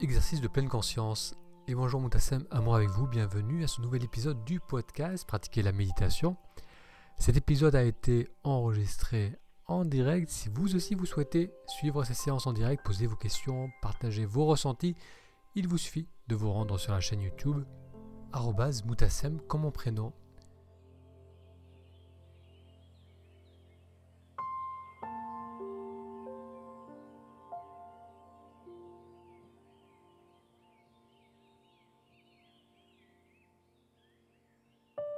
Exercice de pleine conscience. Et bonjour Moutassem, amour avec vous, bienvenue à ce nouvel épisode du podcast Pratiquer la méditation. Cet épisode a été enregistré en direct. Si vous aussi vous souhaitez suivre ces séances en direct, poser vos questions, partager vos ressentis, il vous suffit de vous rendre sur la chaîne YouTube Moutassem comme mon prénom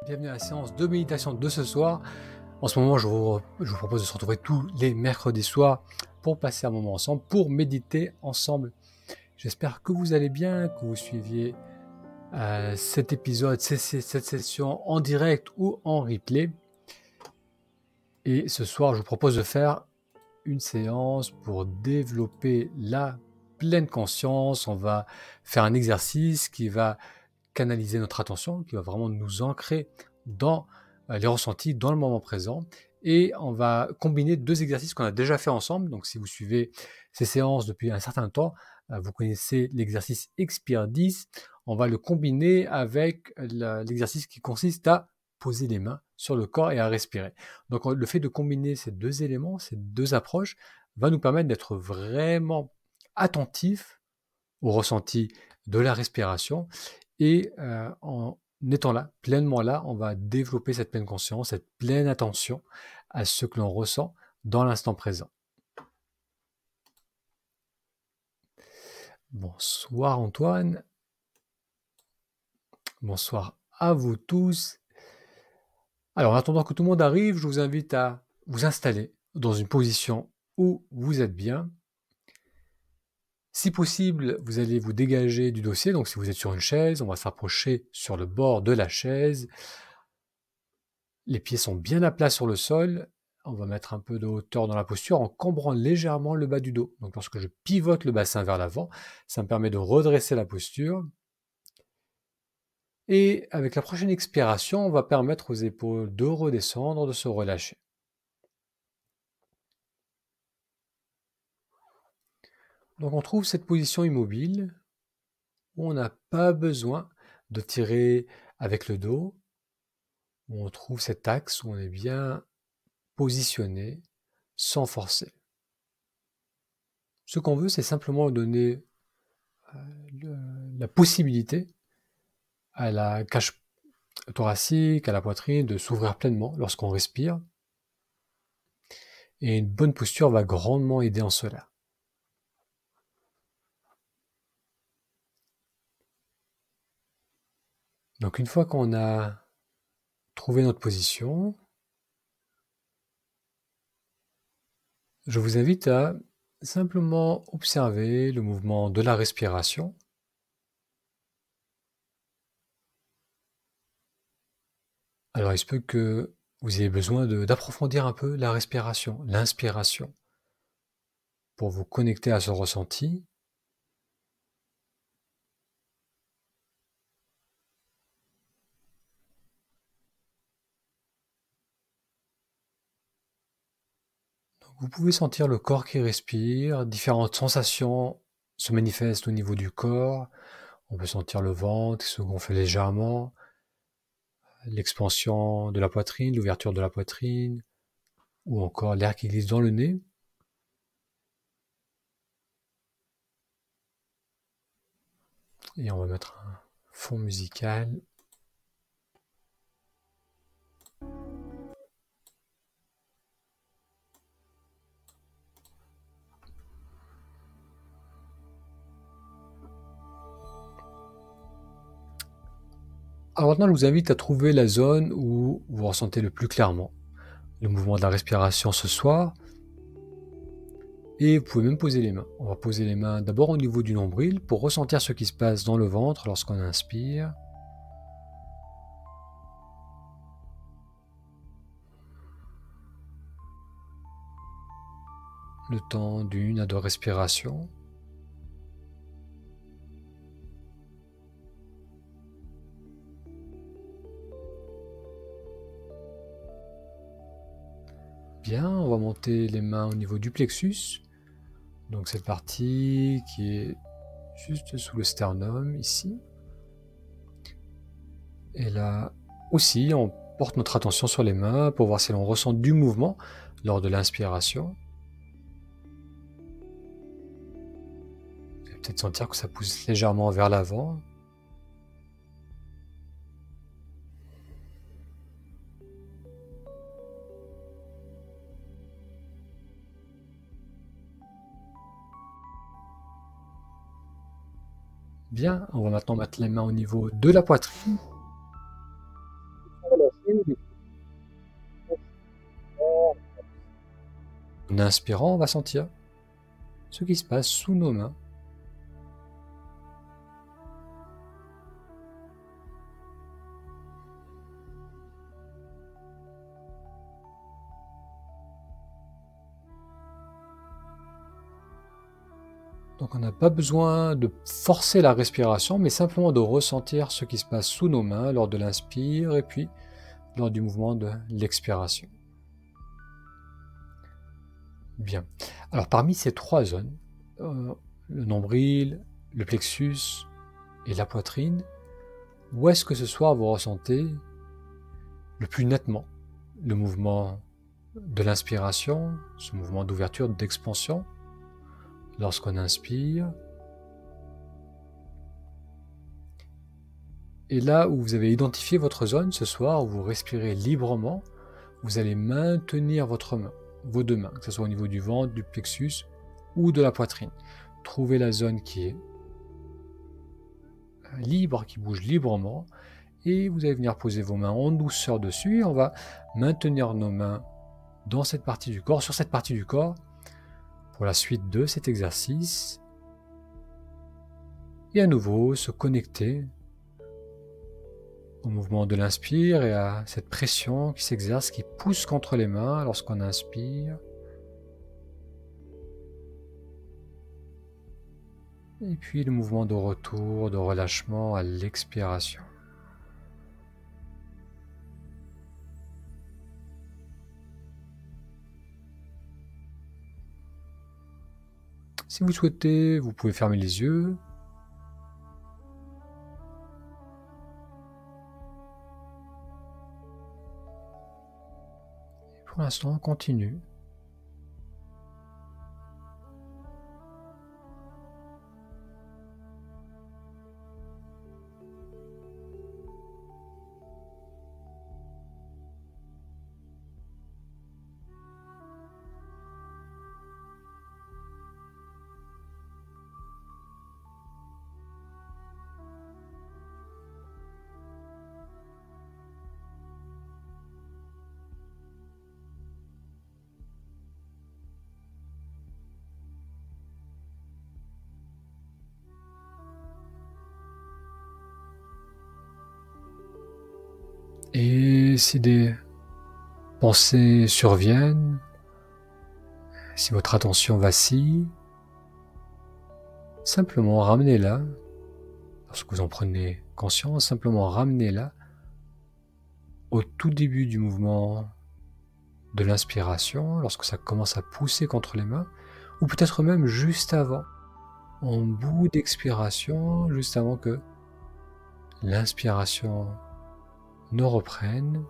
Bienvenue à la séance de méditation de ce soir. En ce moment, je vous, propose de se retrouver tous les mercredis soirs pour passer un moment ensemble, pour méditer ensemble. J'espère que vous allez bien, que vous suiviez euh, cet épisode, cette session en direct ou en replay. Et ce soir, je vous propose de faire une séance pour développer la pleine conscience. On va faire un exercice qui va canaliser notre attention, qui va vraiment nous ancrer dans euh, les ressentis, dans le moment présent. Et on va combiner deux exercices qu'on a déjà fait ensemble. Donc si vous suivez ces séances depuis un certain temps, euh, vous connaissez l'exercice Expire 10. On va le combiner avec l'exercice qui consiste à poser les mains sur le corps et à respirer. Donc le fait de combiner ces deux éléments, ces deux approches, va nous permettre d'être vraiment attentifs au ressenti de la respiration et euh, en étant là, pleinement là, on va développer cette pleine conscience, cette pleine attention à ce que l'on ressent dans l'instant présent. Bonsoir Antoine. Bonsoir à vous tous. Alors en attendant que tout le monde arrive, je vous invite à vous installer dans une position où vous êtes bien, si possible, vous allez vous dégager du dossier. Donc si vous êtes sur une chaise, on va s'approcher sur le bord de la chaise. Les pieds sont bien à plat sur le sol. On va mettre un peu de hauteur dans la posture en cambrant légèrement le bas du dos. Donc lorsque je pivote le bassin vers l'avant, ça me permet de redresser la posture. Et avec la prochaine expiration, on va permettre aux épaules de redescendre, de se relâcher. Donc on trouve cette position immobile où on n'a pas besoin de tirer avec le dos, où on trouve cet axe où on est bien positionné sans forcer. Ce qu'on veut, c'est simplement donner euh, la possibilité à la cage thoracique, à la poitrine de s'ouvrir pleinement lorsqu'on respire. Et une bonne posture va grandement aider en cela. Donc une fois qu'on a trouvé notre position, je vous invite à simplement observer le mouvement de la respiration. Alors il se peut que vous ayez besoin d'approfondir un peu la respiration, l'inspiration, pour vous connecter à ce ressenti Vous pouvez sentir le corps qui respire, différentes sensations se manifestent au niveau du corps. On peut sentir le ventre qui se gonfle légèrement, l'expansion de la poitrine, l'ouverture de la poitrine, ou encore l'air qui glisse dans le nez. Et on va mettre un fond musical Alors maintenant, je vous invite à trouver la zone où vous ressentez le plus clairement le mouvement de la respiration ce soir. Et vous pouvez même poser les mains. On va poser les mains d'abord au niveau du nombril pour ressentir ce qui se passe dans le ventre lorsqu'on inspire. Le temps d'une à deux respirations. On va monter les mains au niveau du plexus. Donc cette partie qui est juste sous le sternum ici. Et là aussi, on porte notre attention sur les mains pour voir si l'on ressent du mouvement lors de l'inspiration. Peut-être sentir que ça pousse légèrement vers l'avant. On va maintenant mettre les mains au niveau de la poitrine. En inspirant, on va sentir ce qui se passe sous nos mains. Pas besoin de forcer la respiration, mais simplement de ressentir ce qui se passe sous nos mains lors de l'inspire et puis lors du mouvement de l'expiration. Bien. Alors parmi ces trois zones, euh, le nombril, le plexus et la poitrine, où est-ce que ce soir vous ressentez le plus nettement le mouvement de l'inspiration, ce mouvement d'ouverture, d'expansion, lorsqu'on inspire. Et là où vous avez identifié votre zone ce soir, où vous respirez librement, vous allez maintenir votre main, vos deux mains, que ce soit au niveau du ventre, du plexus ou de la poitrine. Trouvez la zone qui est libre, qui bouge librement, et vous allez venir poser vos mains en douceur dessus, on va maintenir nos mains dans cette partie du corps, sur cette partie du corps, pour la suite de cet exercice. Et à nouveau se connecter au mouvement de l'inspire et à cette pression qui s'exerce, qui pousse contre les mains lorsqu'on inspire. Et puis le mouvement de retour, de relâchement à l'expiration. Si vous souhaitez, vous pouvez fermer les yeux. pour l'instant, on continue. Et si des pensées surviennent, si votre attention vacille, simplement ramenez-la, lorsque vous en prenez conscience, simplement ramenez-la au tout début du mouvement de l'inspiration, lorsque ça commence à pousser contre les mains, ou peut-être même juste avant, en bout d'expiration, juste avant que l'inspiration ne reprennent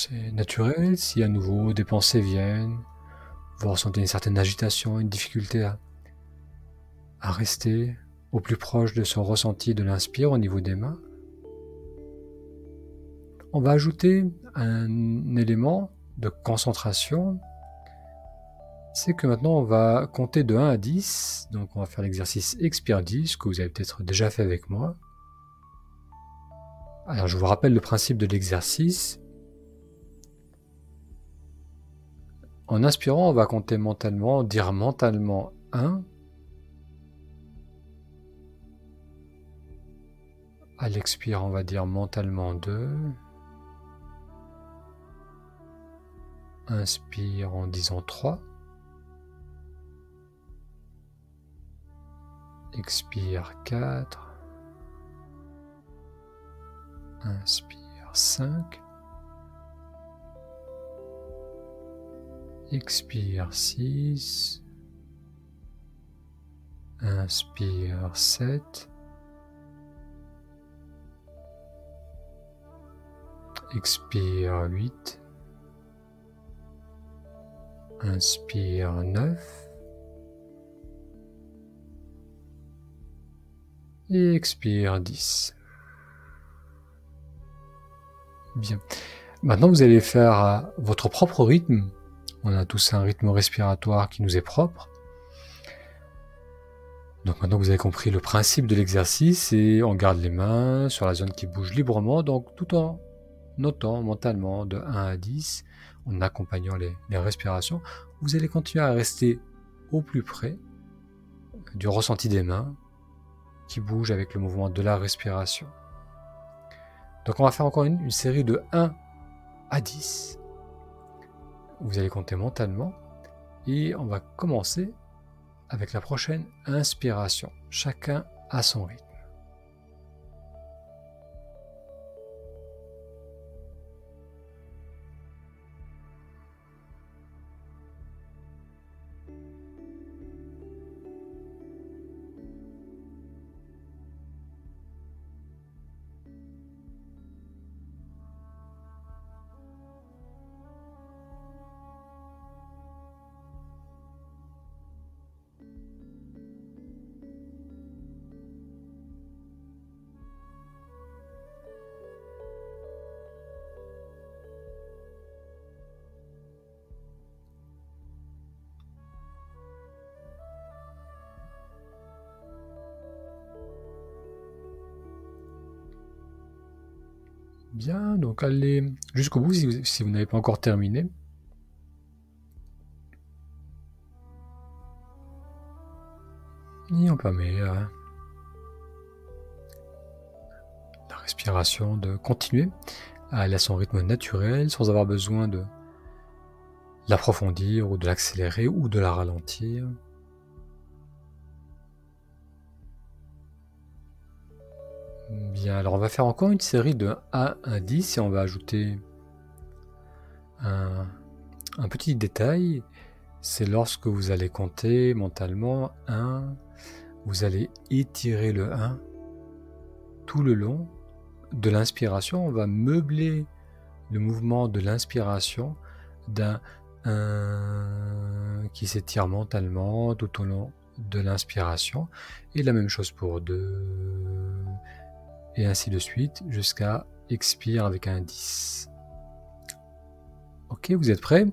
c'est naturel si à nouveau des pensées viennent, vous ressentez une certaine agitation, une difficulté à, à rester au plus proche de son ressenti de l'inspire au niveau des mains. On va ajouter un élément de concentration, c'est que maintenant on va compter de 1 à 10, donc on va faire l'exercice expire 10 que vous avez peut-être déjà fait avec moi. Alors je vous rappelle le principe de l'exercice. En inspirant, on va compter mentalement, dire mentalement 1. À l'expire, on va dire mentalement 2. Inspire en disant 3. Expire 4. Inspire 5. Expire 6. Inspire 7. Expire 8. Inspire 9. Et expire 10. Bien. Maintenant, vous allez faire votre propre rythme. On a tous un rythme respiratoire qui nous est propre. Donc maintenant vous avez compris le principe de l'exercice et on garde les mains sur la zone qui bouge librement, donc tout en notant mentalement de 1 à 10, en accompagnant les, les respirations, vous allez continuer à rester au plus près du ressenti des mains qui bougent avec le mouvement de la respiration. Donc on va faire encore une, série de 1 à 10. Vous allez compter mentalement et on va commencer avec la prochaine inspiration. Chacun à son rythme. Donc allez jusqu'au bout si vous, n'avez pas encore terminé. Et on permet à la respiration de continuer à aller à son rythme naturel sans avoir besoin de l'approfondir ou de l'accélérer ou de la ralentir. Bien, alors on va faire encore une série de 1 à 10 et on va ajouter un, petit détail. C'est lorsque vous allez compter mentalement 1, vous allez étirer le 1 tout le long de l'inspiration. On va meubler le mouvement de l'inspiration d'un 1 qui s'étire mentalement tout au long de l'inspiration. Et la même chose pour 2 et ainsi de suite jusqu'à expire avec un 10. Ok, vous êtes prêts?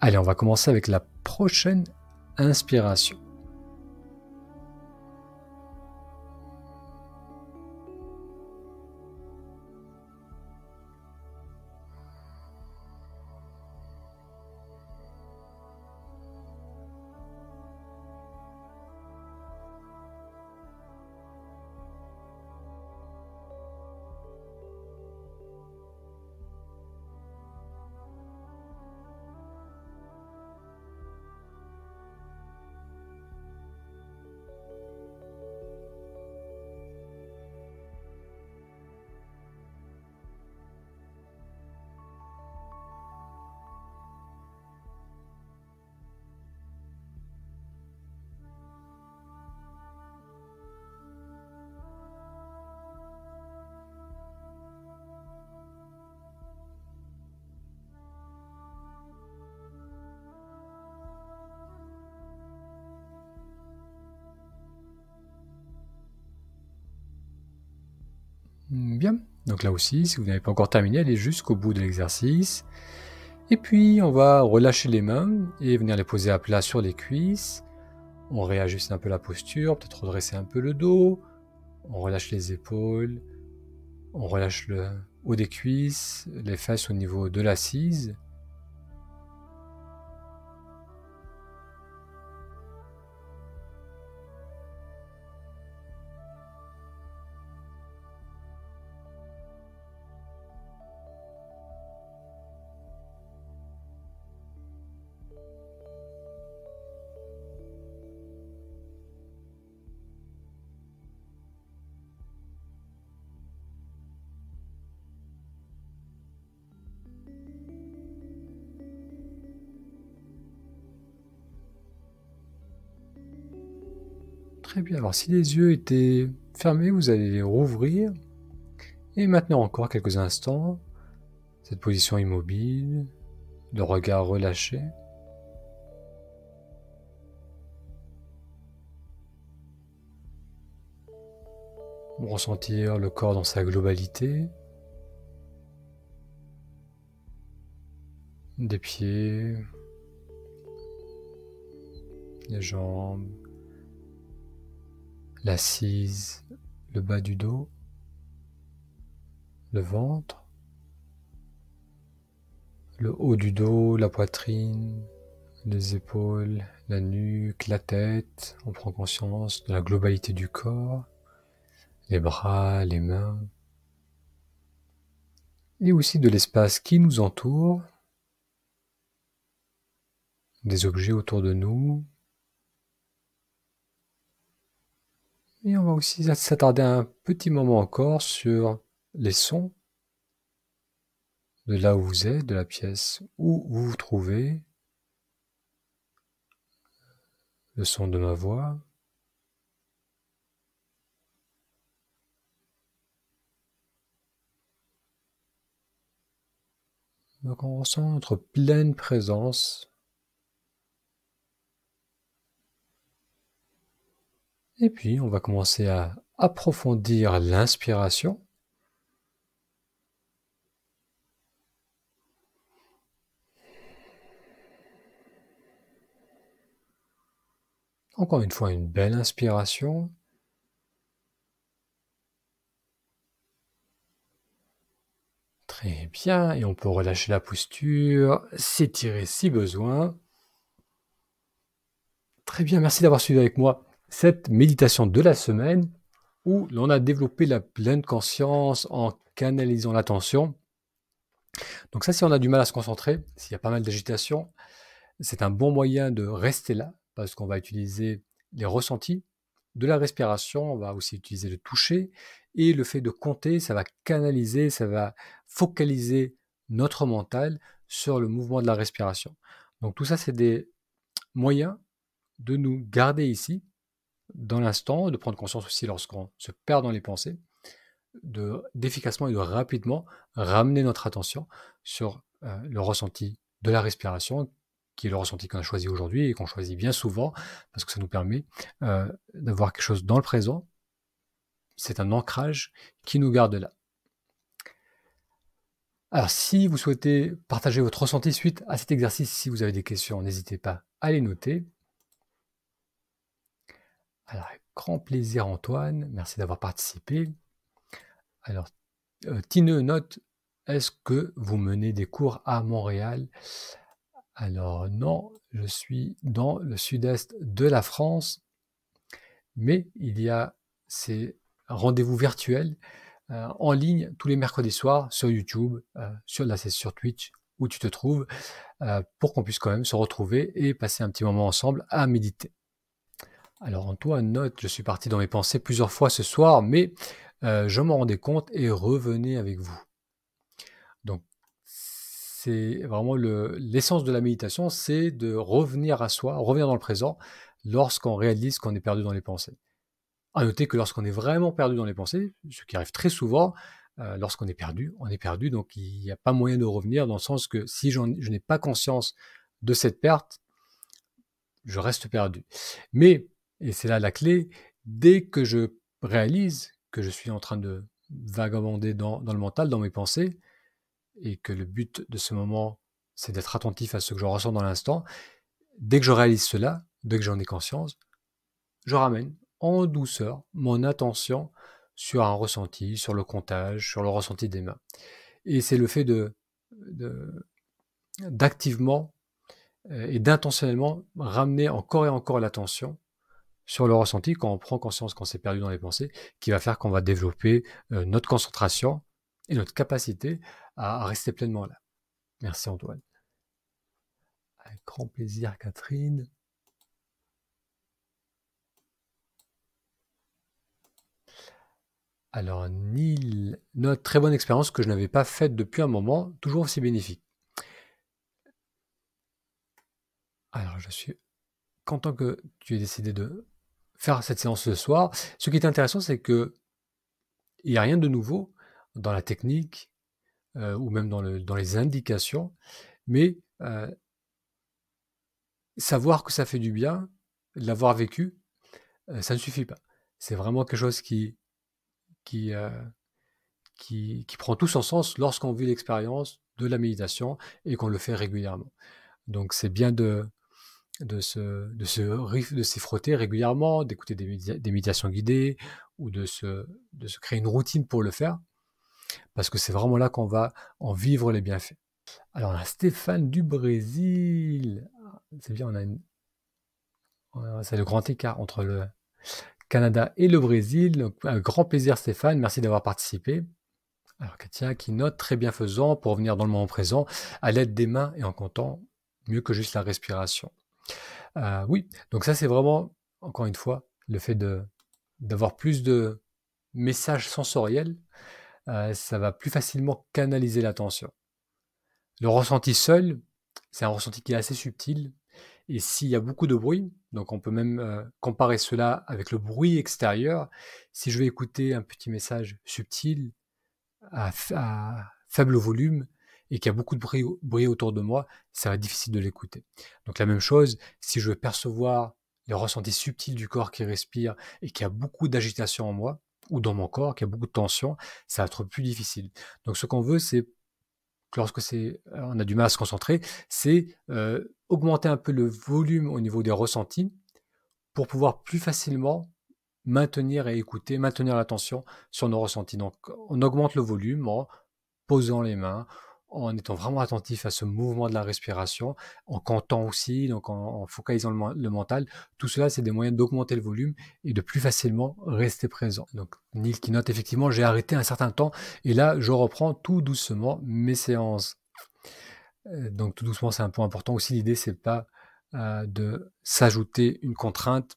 Allez, on va commencer avec la prochaine inspiration. Donc là aussi, si vous n'avez pas encore terminé, allez jusqu'au bout de l'exercice. Et puis, on va relâcher les mains et venir les poser à plat sur les cuisses. On réajuste un peu la posture, peut-être redresser un peu le dos. On relâche les épaules. On relâche le haut des cuisses, les fesses au niveau de l'assise. Très bien. Alors si les yeux étaient fermés, vous allez les rouvrir. Et maintenant encore quelques instants. Cette position immobile, le regard relâché. Ressentir le corps dans sa globalité. Des pieds, les jambes, l'assise, le bas du dos, le ventre, le haut du dos, la poitrine, les épaules, la nuque, la tête. On prend conscience de la globalité du corps, les bras, les mains, et aussi de l'espace qui nous entoure, des objets autour de nous, Et on va aussi s'attarder un petit moment encore sur les sons de là où vous êtes, de la pièce où vous vous trouvez, le son de ma voix. Donc on ressent notre pleine présence Et puis, on va commencer à approfondir l'inspiration. Encore une fois, une belle inspiration. Très bien, et on peut relâcher la posture, s'étirer si besoin. Très bien, merci d'avoir suivi avec moi cette méditation de la semaine où l'on a développé la pleine conscience en canalisant l'attention. Donc ça, si on a du mal à se concentrer, s'il y a pas mal d'agitation, c'est un bon moyen de rester là parce qu'on va utiliser les ressentis de la respiration, on va aussi utiliser le toucher et le fait de compter, ça va canaliser, ça va focaliser notre mental sur le mouvement de la respiration. Donc tout ça, c'est des moyens de nous garder ici dans l'instant, de prendre conscience aussi lorsqu'on se perd dans les pensées, de d'efficacement et de rapidement ramener notre attention sur euh, le ressenti de la respiration, qui est le ressenti qu'on a choisi aujourd'hui et qu'on choisit bien souvent, parce que ça nous permet euh, d'avoir quelque chose dans le présent. C'est un ancrage qui nous garde là. Alors, si vous souhaitez partager votre ressenti suite à cet exercice, si vous avez des questions, n'hésitez pas à les noter. Alors, grand plaisir Antoine, merci d'avoir participé. Alors, euh, Tine note, est-ce que vous menez des cours à Montréal? Alors non, je suis dans le sud-est de la France, mais il y a ces rendez-vous virtuels euh, en ligne tous les mercredis soirs sur YouTube, euh, sur, c'est sur Twitch où tu te trouves, pour qu'on puisse quand même se retrouver et passer un petit moment ensemble à méditer. Alors Antoine note, je suis parti dans mes pensées plusieurs fois ce soir, mais euh, je m'en rendais compte et revenais avec vous. Donc c'est vraiment l'essence de la méditation, c'est de revenir à soi, revenir dans le présent lorsqu'on réalise qu'on est perdu dans les pensées. À noter que lorsqu'on est vraiment perdu dans les pensées, ce qui arrive très souvent, euh, lorsqu'on est perdu, on est perdu, donc il n'y a pas moyen de revenir dans le sens que si je n'ai pas conscience de cette perte, je reste perdu. Mais et c'est là la clé. Dès que je réalise que je suis en train de vagabonder dans, le mental, dans mes pensées, et que le but de ce moment, c'est d'être attentif à ce que je ressens dans l'instant, dès que je réalise cela, dès que j'en ai conscience, je ramène en douceur mon attention sur un ressenti, sur le comptage, sur le ressenti des mains. Et c'est le fait de d'activement euh, et d'intentionnellement ramener encore et encore l'attention sur le ressenti quand on prend conscience qu'on s'est perdu dans les pensées, qui va faire qu'on va développer euh, notre concentration et notre capacité à, rester pleinement là. Merci Antoine. Avec grand plaisir Catherine. Alors, Neil, notre très bonne expérience que je n'avais pas faite depuis un moment, toujours aussi bénéfique. Alors, je suis content que tu aies décidé de faire cette séance ce soir. Ce qui est intéressant, c'est que il n'y a rien de nouveau dans la technique ou même dans, le, dans, les indications, mais savoir que ça fait du bien, l'avoir vécu, ça ne suffit pas. C'est vraiment quelque chose qui, qui, qui, prend tout son sens lorsqu'on vit l'expérience de la méditation et qu'on le fait régulièrement. Donc c'est bien de, de se, s'y frotter régulièrement, d'écouter des, méditations guidées ou de se, créer une routine pour le faire, parce que c'est vraiment là qu'on va en vivre les bienfaits. Alors, on a Stéphane du Brésil. C'est bien, on a une... C'est le grand écart entre le Canada et le Brésil. Un grand plaisir, Stéphane. Merci d'avoir participé. Alors, Katia qui note très bienfaisant pour revenir dans le moment présent à l'aide des mains et en comptant mieux que juste la respiration. Euh, oui, donc ça, c'est vraiment, encore une fois, le fait d'avoir plus de messages sensoriels, euh, ça va plus facilement canaliser l'attention. Le ressenti seul, c'est un ressenti qui est assez subtil. Et s'il y a beaucoup de bruit, donc on peut même euh, comparer cela avec le bruit extérieur, si je vais écouter un petit message subtil à, faible volume et qu'il y a beaucoup de bruit, autour de moi, ça va être difficile de l'écouter. Donc la même chose, si je veux percevoir les ressentis subtils du corps qui respire et qu'il y a beaucoup d'agitation en moi, ou dans mon corps, qu'il y a beaucoup de tension, ça va être plus difficile. Donc ce qu'on veut, c'est lorsque euh, on a du mal à se concentrer, c'est euh, augmenter un peu le volume au niveau des ressentis pour pouvoir plus facilement maintenir et écouter, maintenir l'attention sur nos ressentis. Donc on augmente le volume en posant les mains, en étant vraiment attentif à ce mouvement de la respiration, en comptant aussi, donc en, focalisant le, mental. Tout cela, c'est des moyens d'augmenter le volume et de plus facilement rester présent. Donc, Neil qui note effectivement, j'ai arrêté un certain temps et là, je reprends tout doucement mes séances. Euh, donc, tout doucement, c'est un point important aussi. L'idée, c'est pas euh, de s'ajouter une contrainte.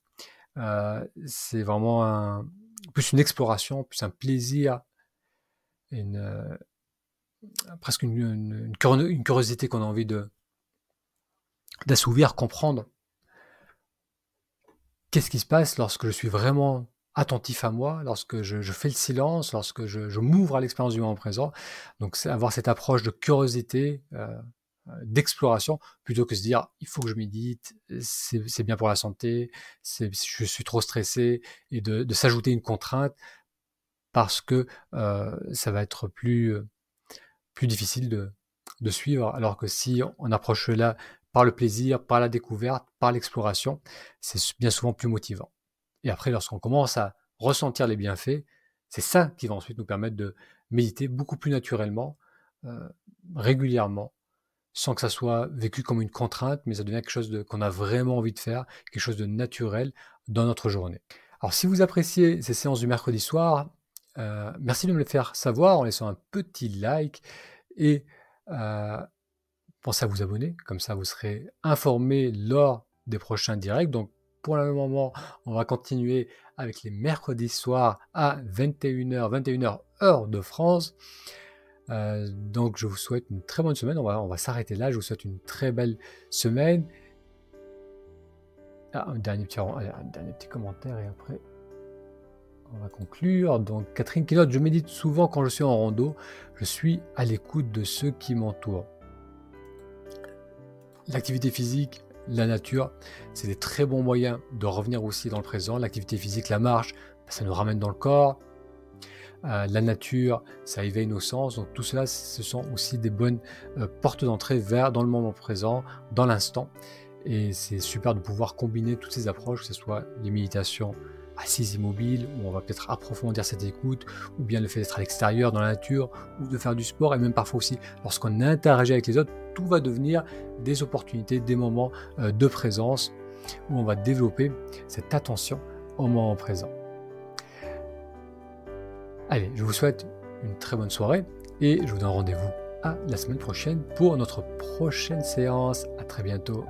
Euh, c'est vraiment plus une exploration, plus un plaisir, une, presque une, curiosité qu'on a envie de d'assouvir, comprendre. Qu'est-ce qui se passe lorsque je suis vraiment attentif à moi, lorsque je, fais le silence, lorsque je, m'ouvre à l'expérience du moment présent? Donc, avoir cette approche de curiosité, euh, d'exploration, plutôt que se dire il faut que je médite, c'est bien pour la santé, je suis trop stressé, et de, s'ajouter une contrainte parce que euh, ça va être plus difficile de, de suivre, alors que si on approche cela par le plaisir, par la découverte, par l'exploration, c'est bien souvent plus motivant. Et après, lorsqu'on commence à ressentir les bienfaits, c'est ça qui va ensuite nous permettre de méditer beaucoup plus naturellement, euh, régulièrement, sans que ça soit vécu comme une contrainte, mais ça devient quelque chose qu'on a vraiment envie de faire, quelque chose de naturel dans notre journée. Alors si vous appréciez ces séances du mercredi soir, euh, merci de me le faire savoir en laissant un petit like et euh, pensez à vous abonner, comme ça vous serez informé lors des prochains directs. Donc pour le moment, on va continuer avec les mercredis soirs à 21h, 21h heure de France. Euh, donc je vous souhaite une très bonne semaine. On va, on va s'arrêter là. Je vous souhaite une très belle semaine. Ah, dernier petit, un dernier petit commentaire et après on va conclure. Donc, Catherine qui je médite souvent quand je suis en rando. Je suis à l'écoute de ceux qui m'entourent. L'activité physique, la nature, c'est des très bons moyens de revenir aussi dans le présent. L'activité physique, la marche, ça nous ramène dans le corps. Euh, la nature, ça éveille nos sens. Donc tout cela, ce sont aussi des bonnes euh, portes d'entrée vers dans le moment présent, dans l'instant. Et c'est super de pouvoir combiner toutes ces approches, que ce soit les méditations, assise immobile, où on va peut-être approfondir cette écoute, ou bien le fait d'être à l'extérieur, dans la nature, ou de faire du sport, et même parfois aussi lorsqu'on interagit avec les autres, tout va devenir des opportunités, des moments euh, de présence, où on va développer cette attention au moment présent. Allez, je vous souhaite une très bonne soirée, et je vous donne rendez-vous à la semaine prochaine pour notre prochaine séance. À très bientôt.